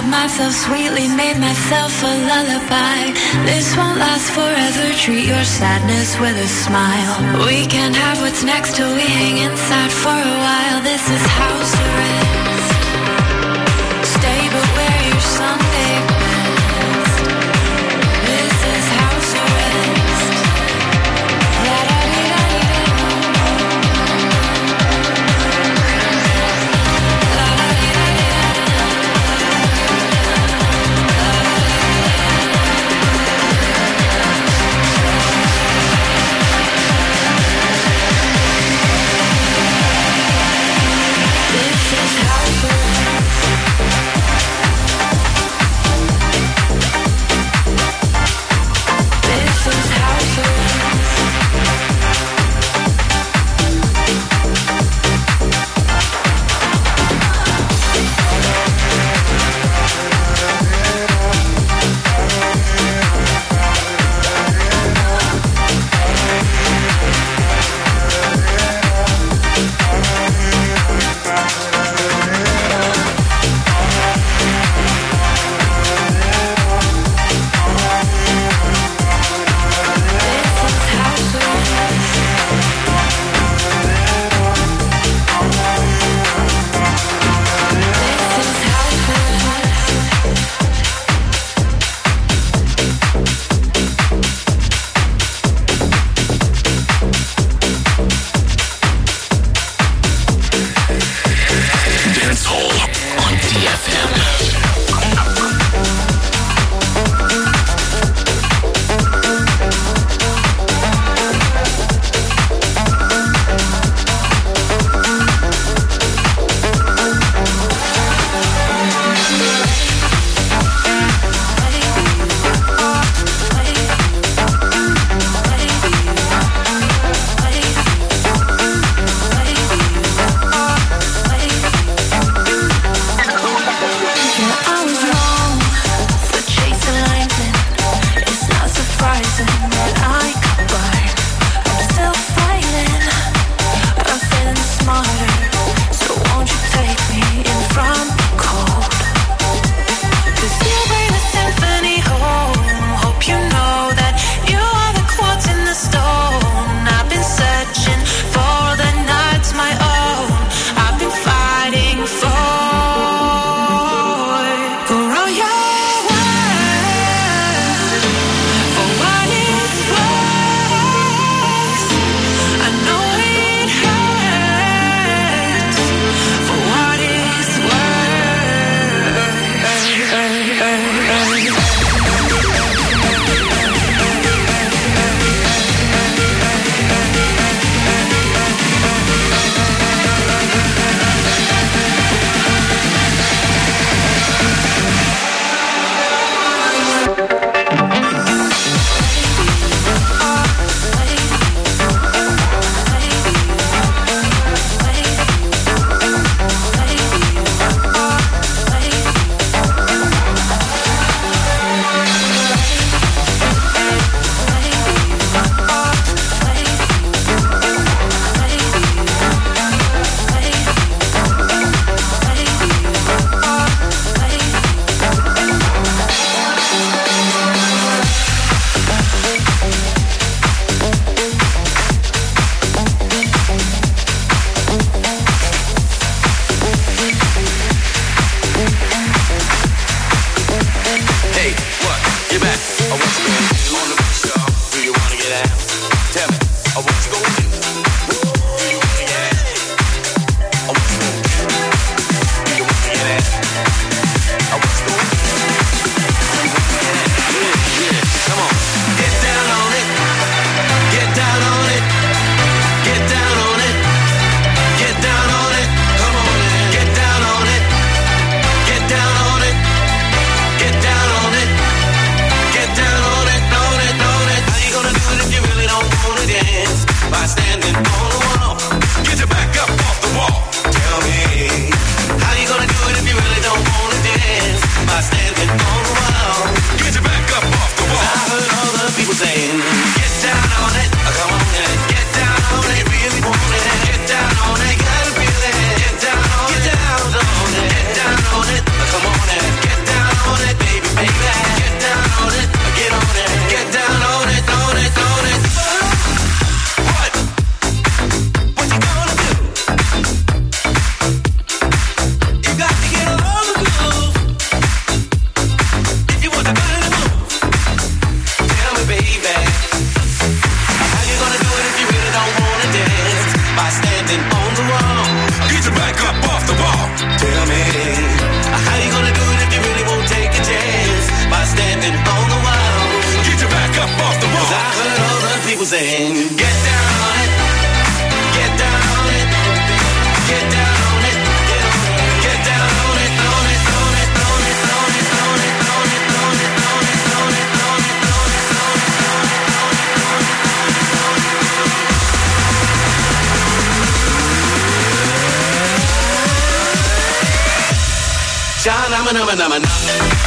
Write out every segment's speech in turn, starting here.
Love myself sweetly, made myself a lullaby. This won't last forever, treat your sadness with a smile. We can't have what's next till we hang inside for a while. This is house arrest. Stay but wear your Sunday. hands get down on it. Get down on it. Get down on it. Get down on it. On it. On it. On it. On it. On it. On it. On it. On it. On it. On it. na na na na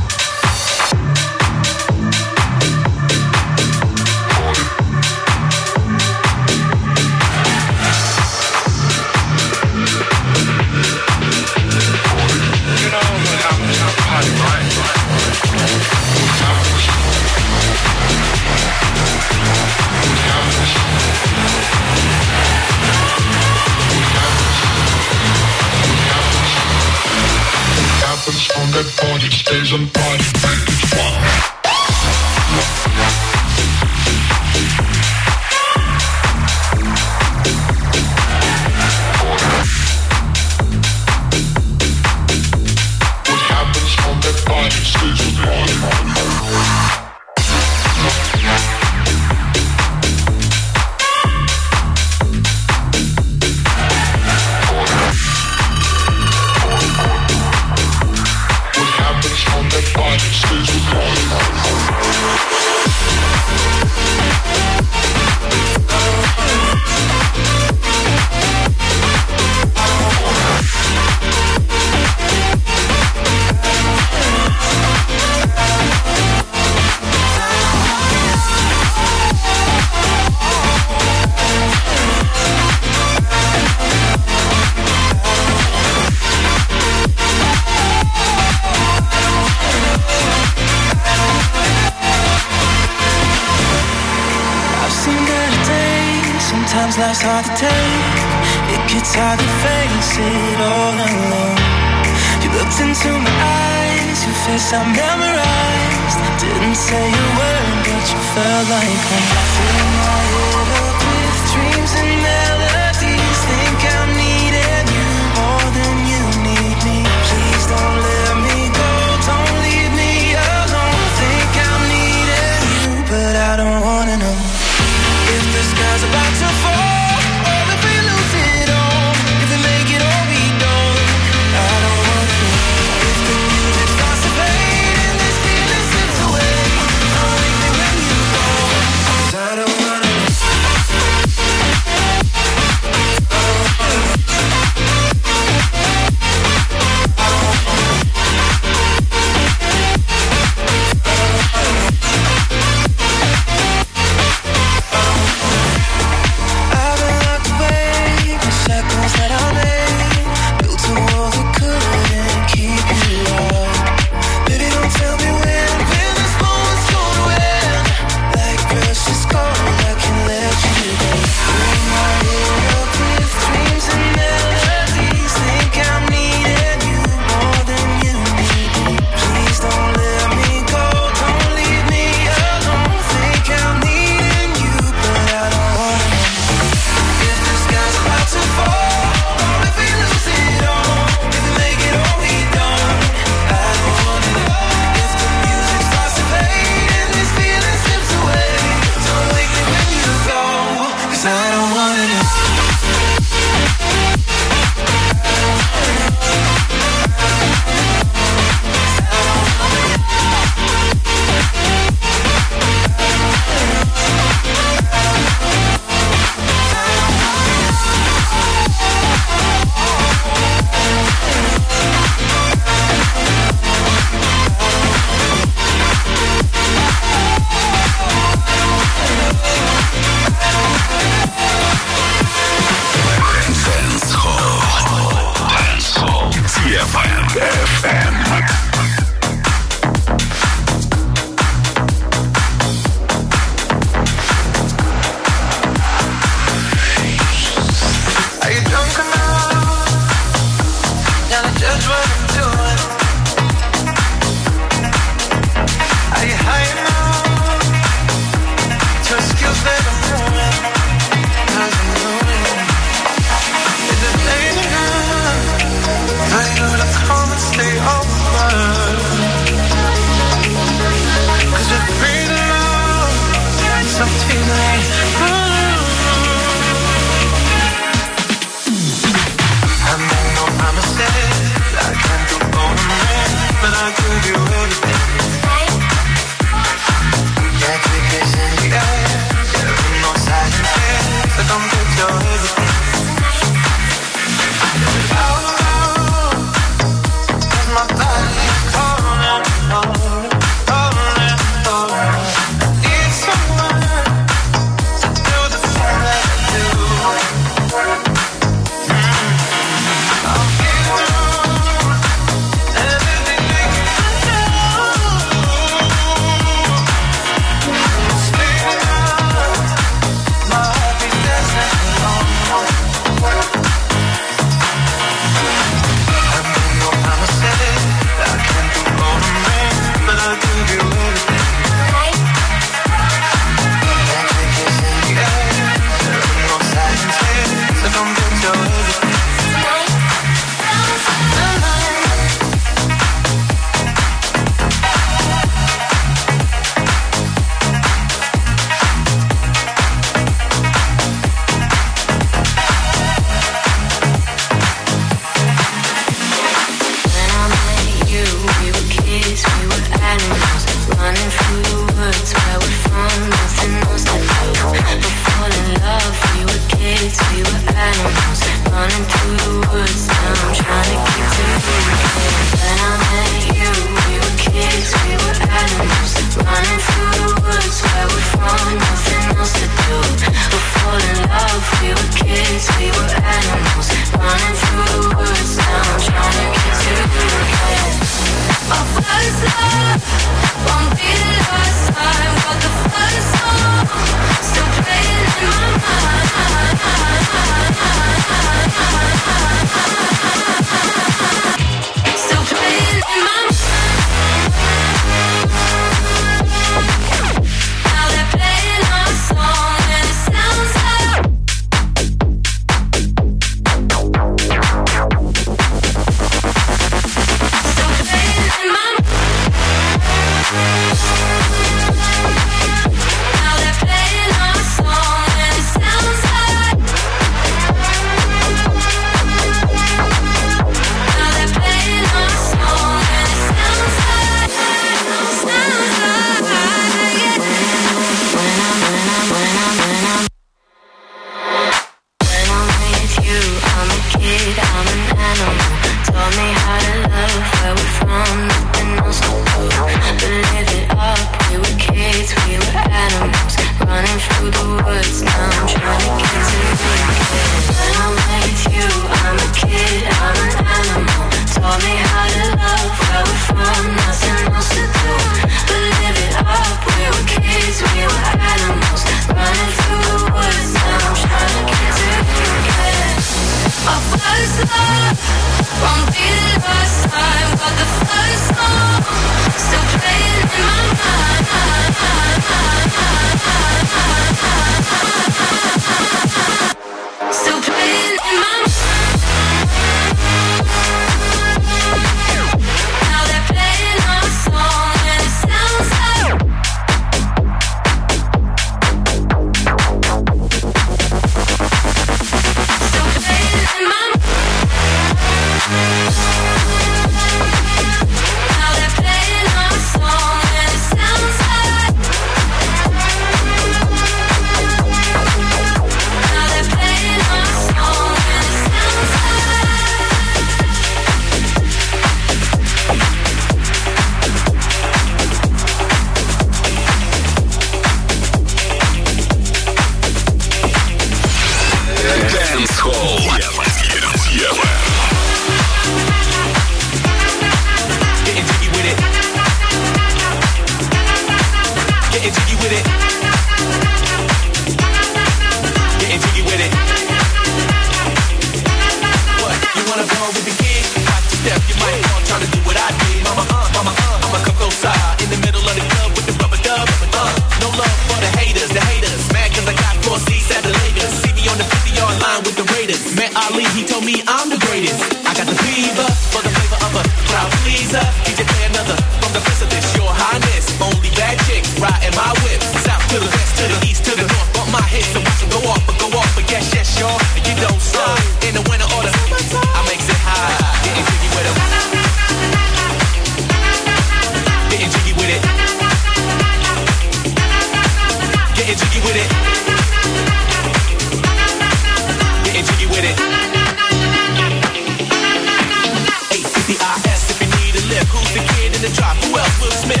your the is in home. Shoot me down,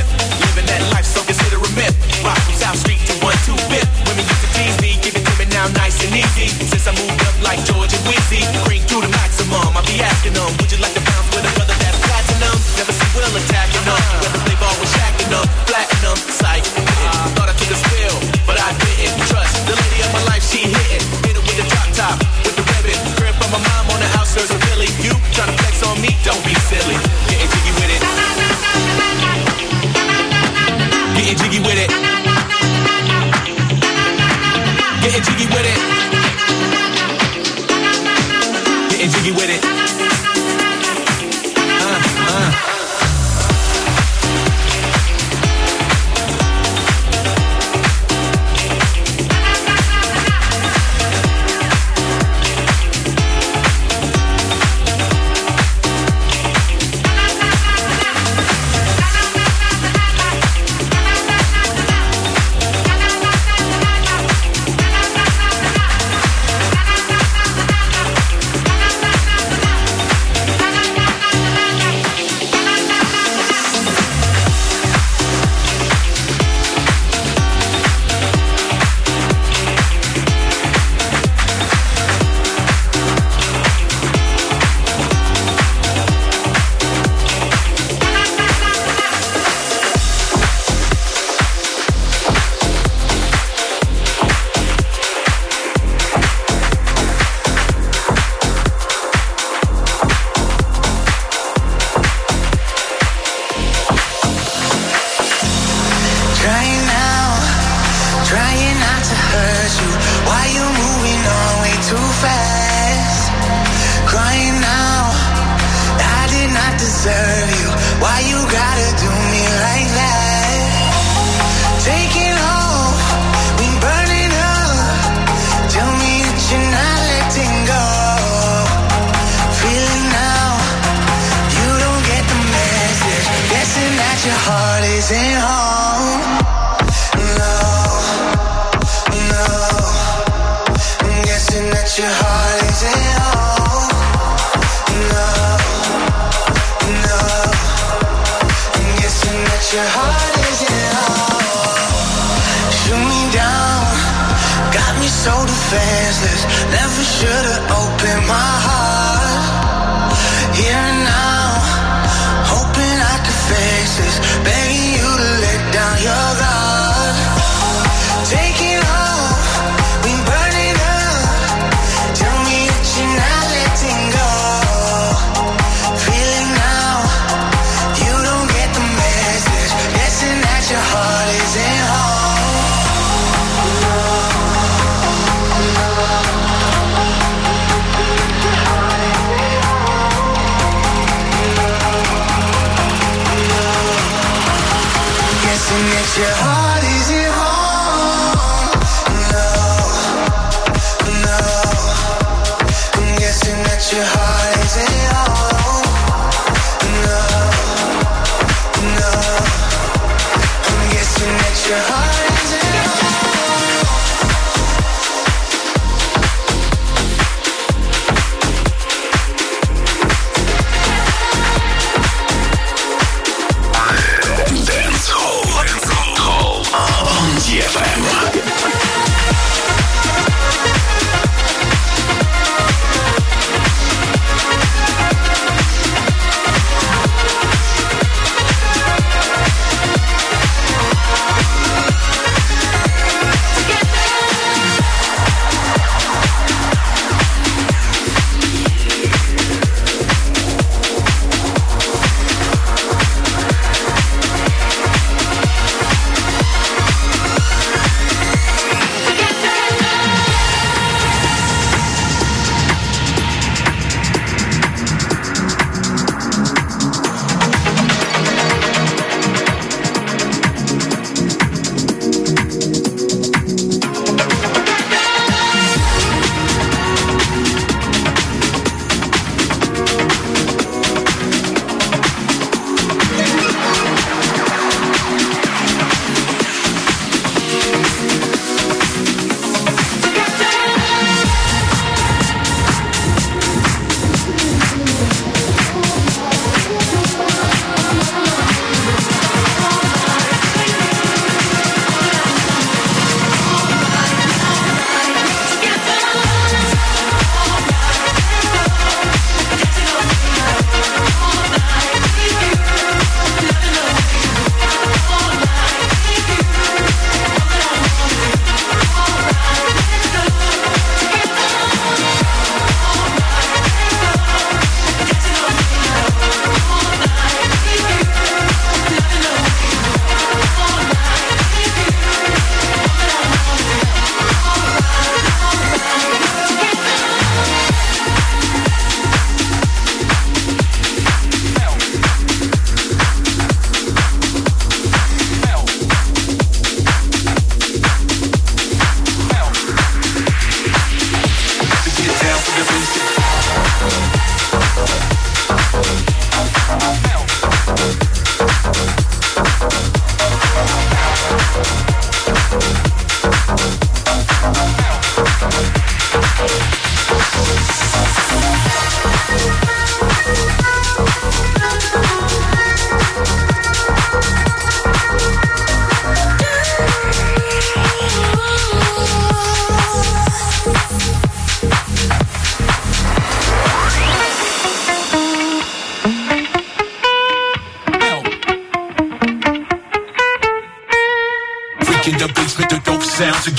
your heart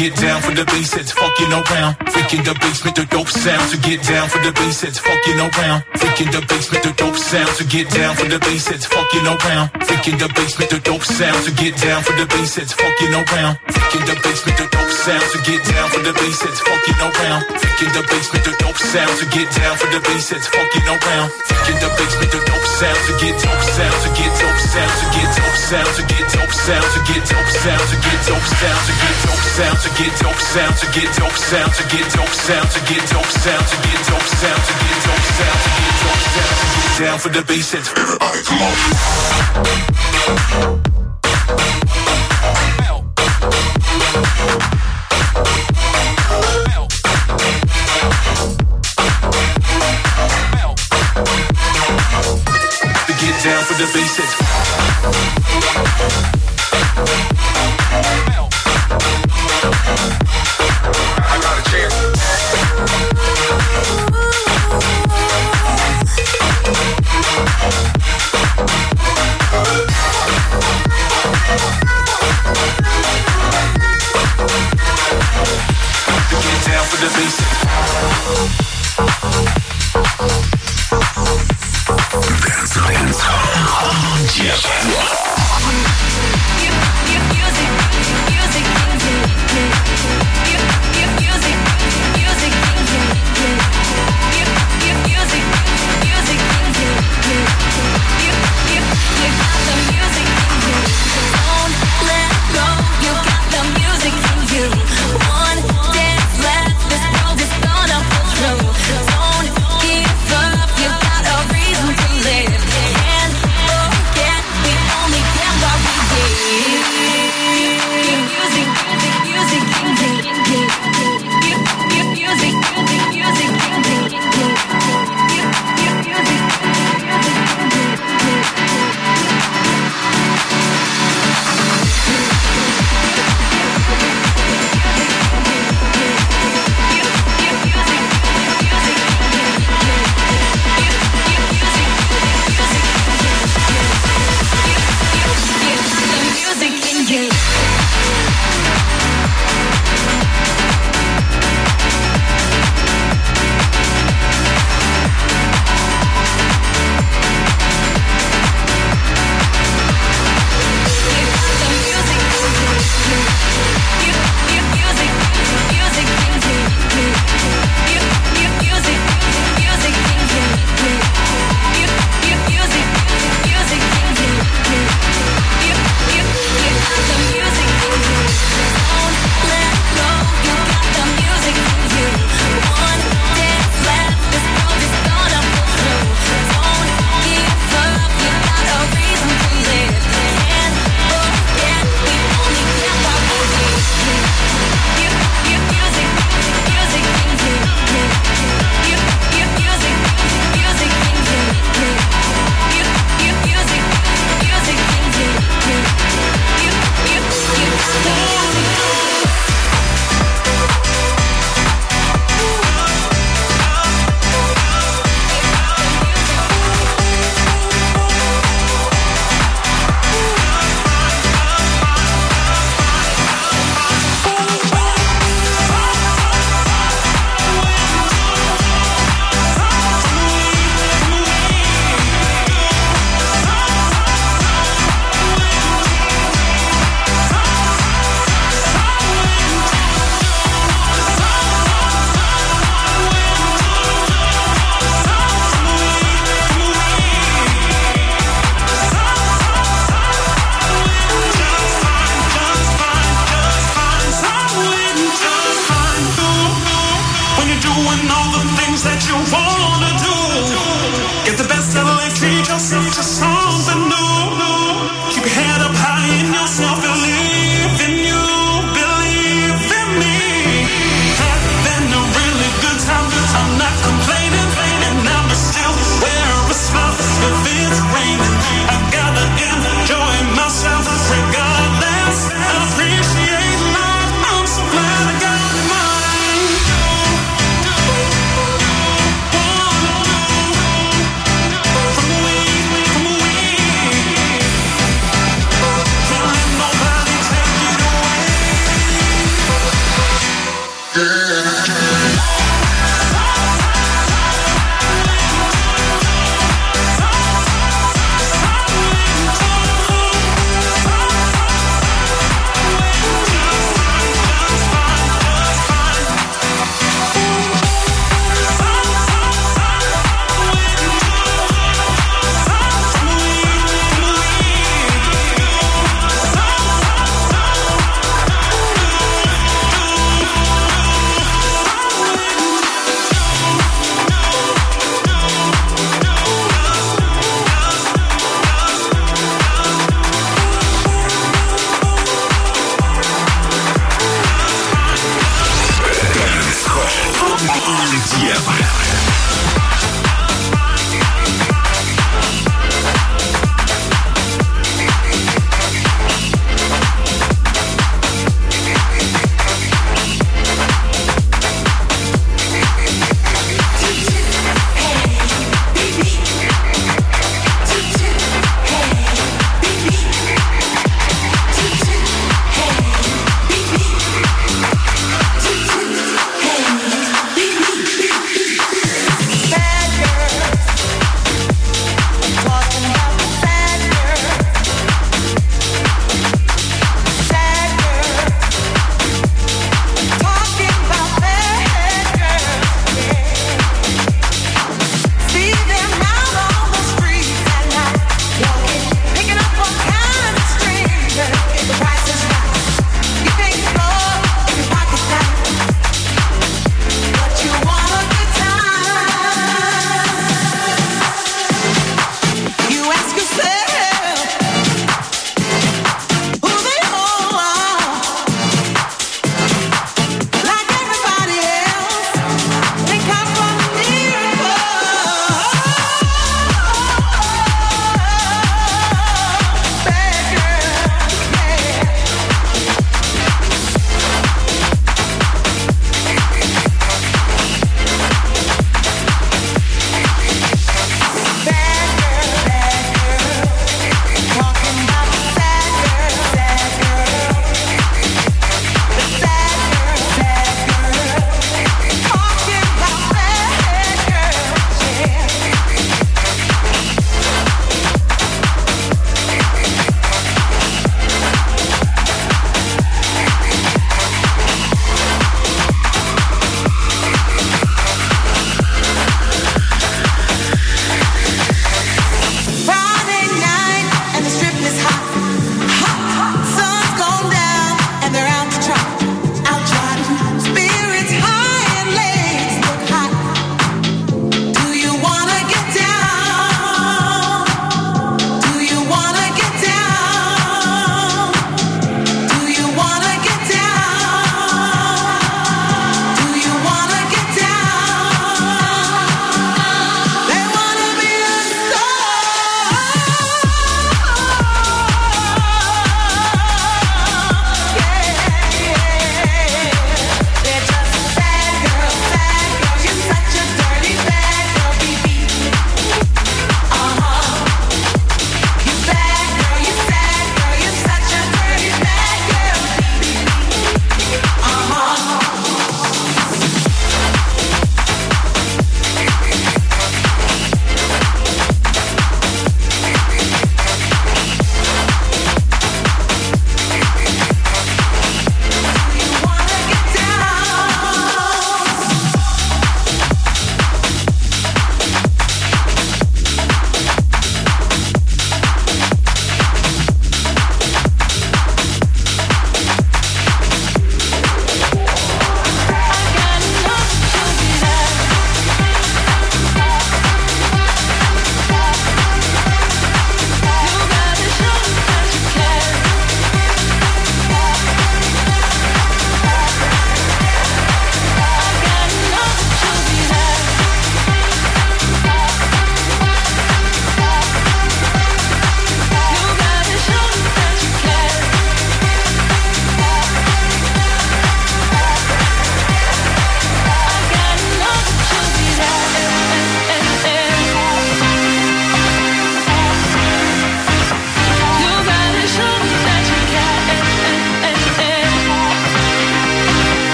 get down for the bass heads fucking around. Freaking the basement, the dope sound to get down for the bass heads fucking around. Freaking the basement, the dope sound to get down for the bass heads fucking around. Freaking the basement, the dope sound to get down for the bass heads fucking around. Freaking the basement, the dope sound to get down for the bass heads fucking around. Freaking the basement, the dope sound to get down for the bass heads fucking around. Freaking the basement, the dope sound to get dope sound to get dope sound to get dope sound to get dope sound to get dope sound to get dope sound to get dope sound to get dope sound to get dope sound to get dope sound to get dope sound to get dope sound to get dope sound to get dope sound to get down for the bass heads. Alright, come on. the faces.